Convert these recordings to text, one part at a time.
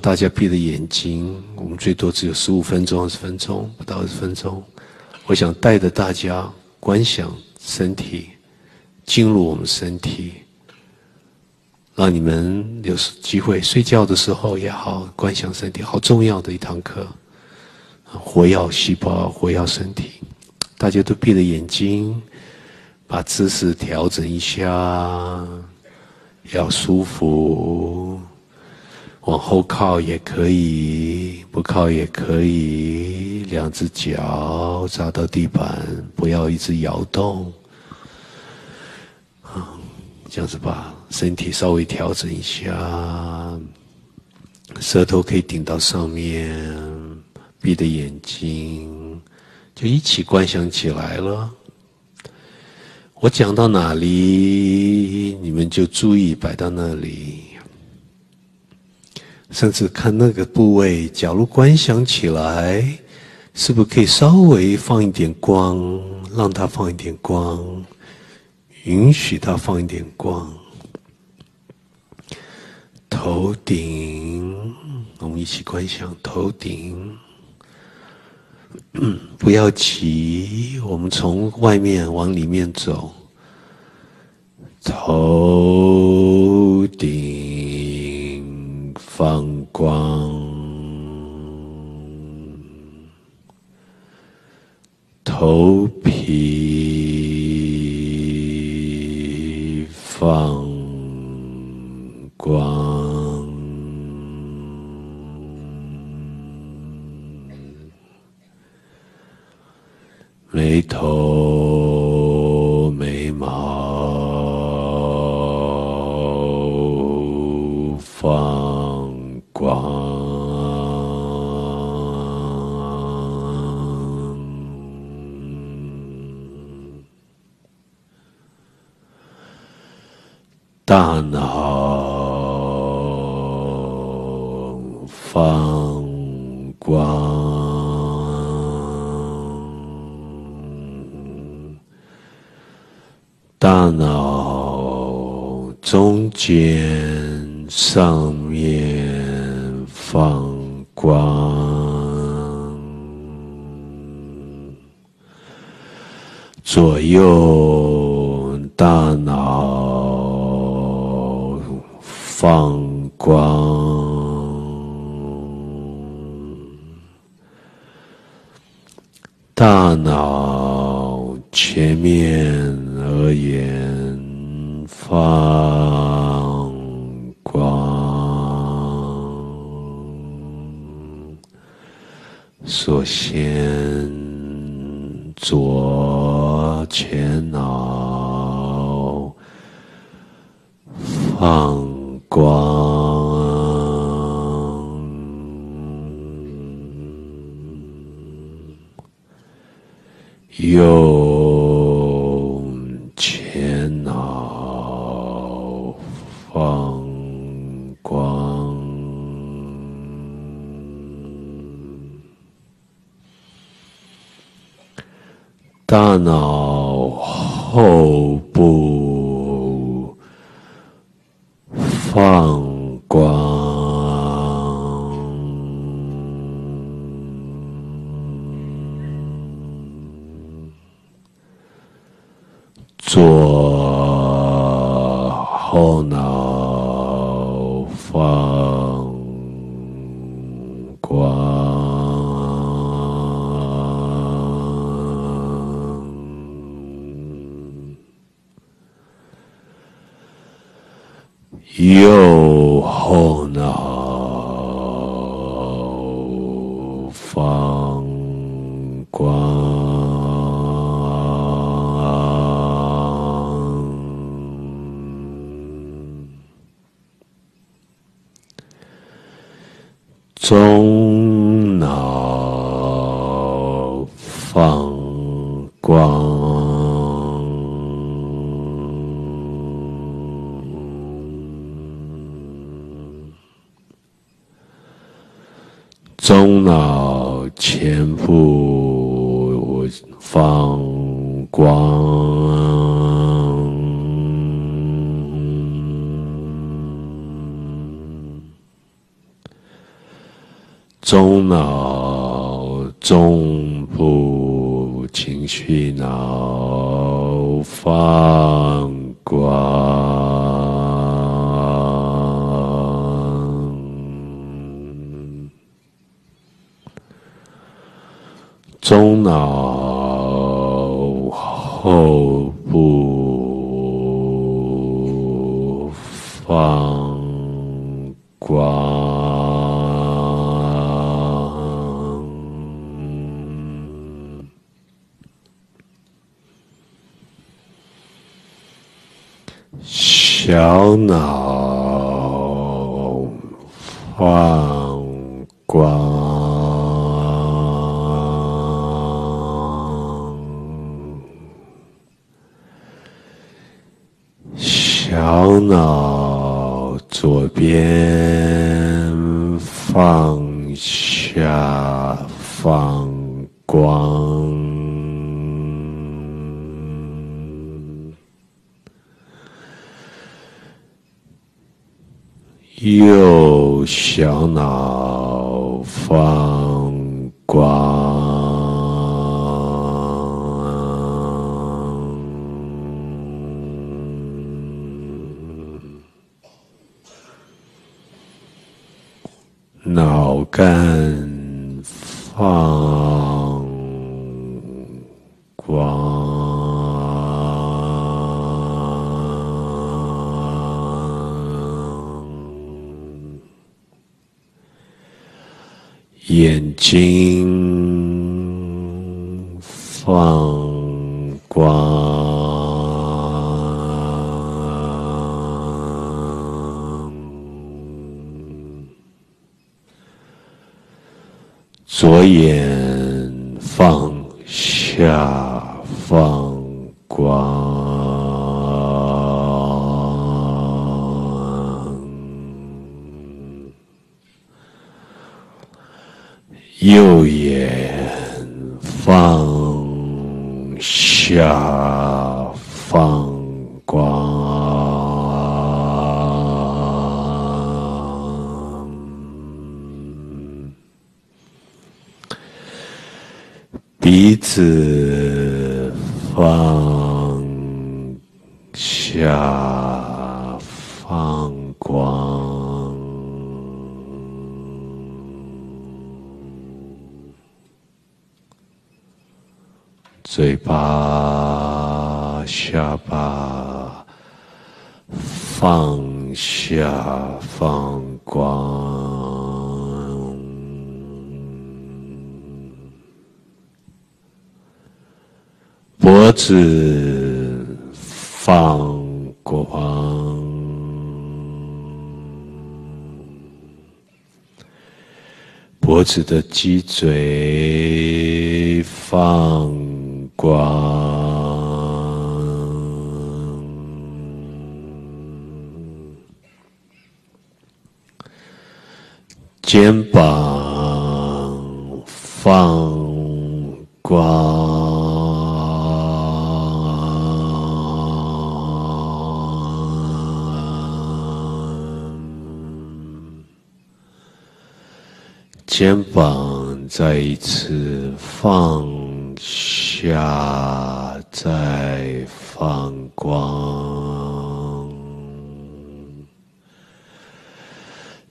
大家闭着眼睛，我们最多只有十五分钟、二十分钟，不到二十分钟。我想带着大家观想身体进入我们身体，让你们有机会睡觉的时候也好，观想身体，好重要的一堂课。活药细胞，活药身体，大家都闭着眼睛，把姿势调整一下，要舒服。往后靠也可以，不靠也可以。两只脚扎到地板，不要一直摇动。啊，这样子把身体稍微调整一下，舌头可以顶到上面，闭着眼睛，就一起观想起来了。我讲到哪里，你们就注意摆到那里。甚至看那个部位，假如观想起来，是不是可以稍微放一点光，让它放一点光，允许它放一点光。头顶，我们一起观想头顶，不要急，我们从外面往里面走，头顶。放光，头皮放大脑放光，大脑中间上面放光，左右大放光，大脑前面而言放光，所先左前用前脑放光，大脑后左后呢中脑放光。中脑前部放光，中脑中部情绪脑放光，中脑后部放光。小脑放光，小脑左边放下放光。右小脑放光，脑干放左眼放下放鼻子放下放光。嘴巴、下巴放下放光，脖子放光，脖子的鸡嘴放光，肩膀放光。肩膀再一次放下，再放光。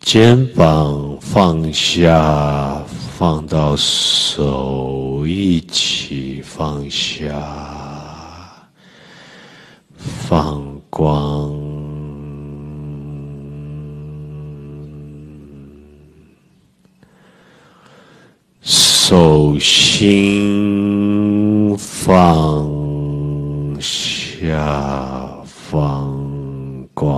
肩膀放下，放到手一起放下，放光。手心放下，放光。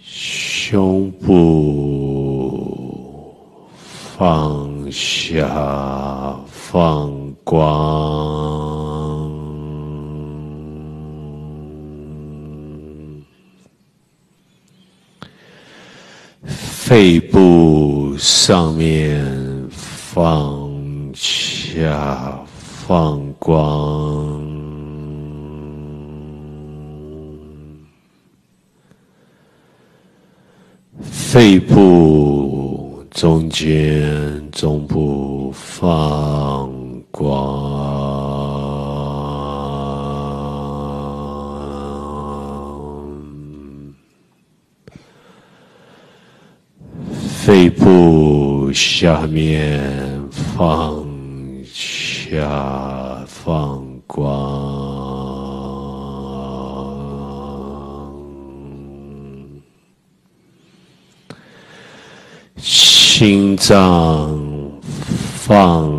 胸部放下，放光。肺部上面放下放光。肺部中间中部放光。肺部下面放下放光。心脏放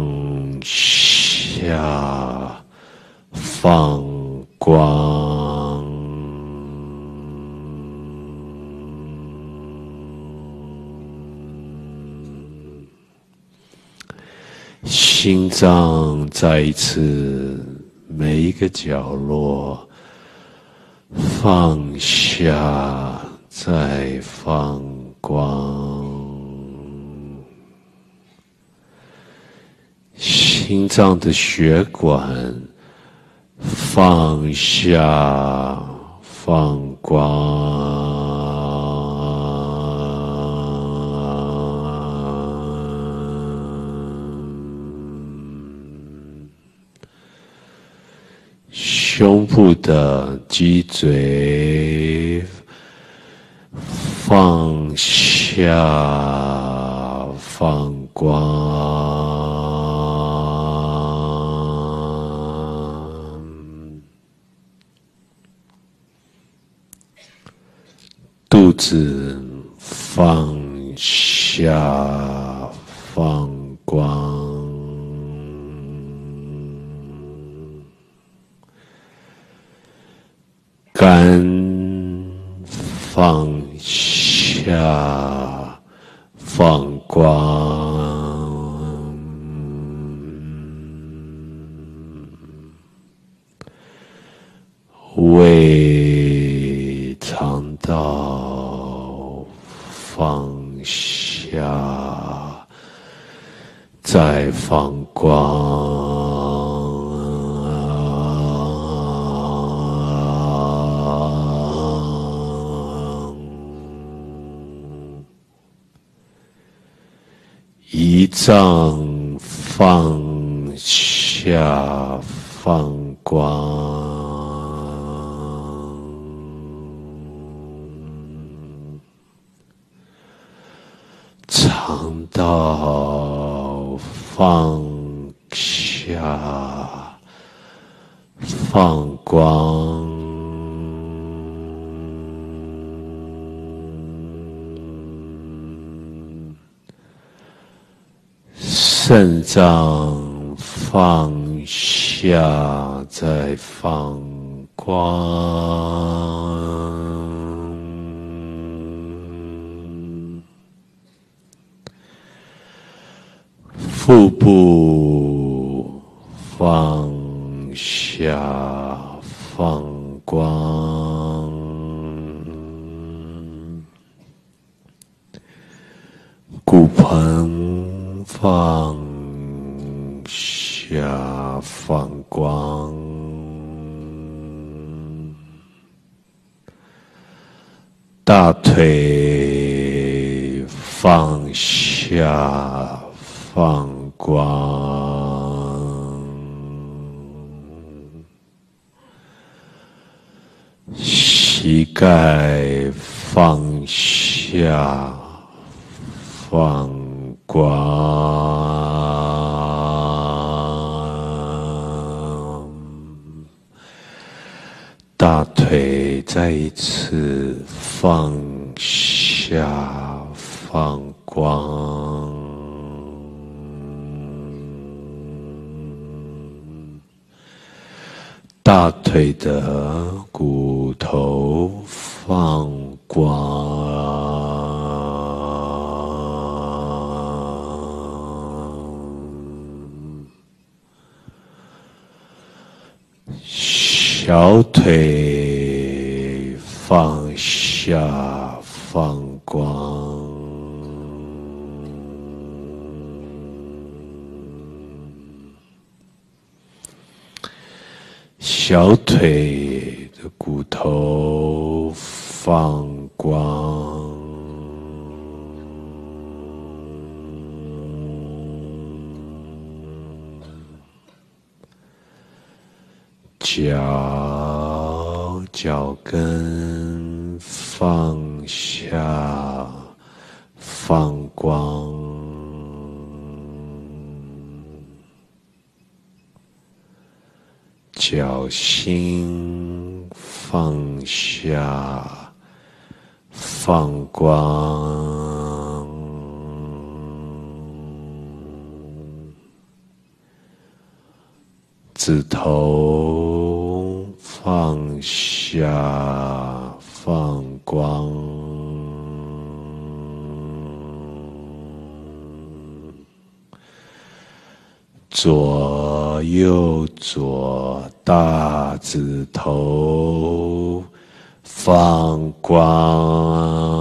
下，放光，心脏再一次每一个角落放下，再放光。心脏的血管放下，放光，胸部的脊椎放下，放光。肚子放下，放光，肝放下，放光，胃肠道。放下，再放光，脏放下，放光。肠道放下，放光；肾脏放下，再放光。腹部放下，放光；再放下，放光，大腿再一次放下，放光。大腿的骨头放光，小腿放下，放光。小腿的骨头脚脚跟放下，放光，脚心放下，放光，指头放下，放光，左右左大指头放光，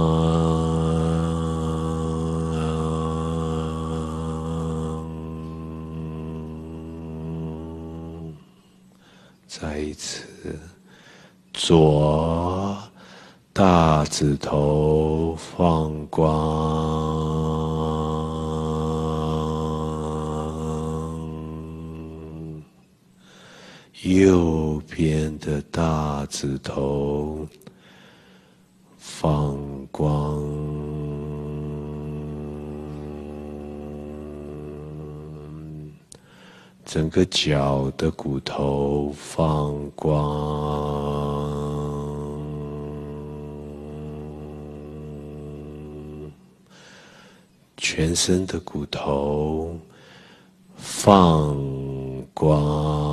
再一次，左大指头放光，右边的大指头放光，整个脚的骨头放光，全身的骨头放光。